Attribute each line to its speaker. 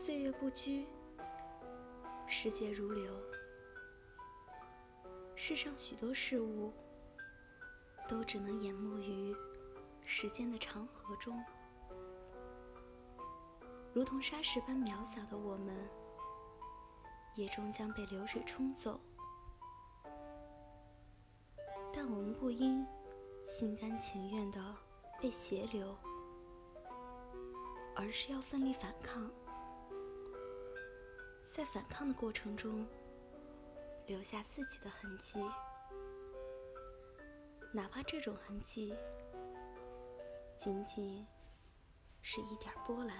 Speaker 1: 岁月不居，世界如流，世上许多事物都只能淹没于时间的长河中，如同沙石般渺小的我们，也终将被流水冲走。但我们不应心甘情愿地被斜流，而是要奋力反抗。在反抗的过程中，留下自己的痕迹，哪怕这种痕迹仅仅是一点波澜。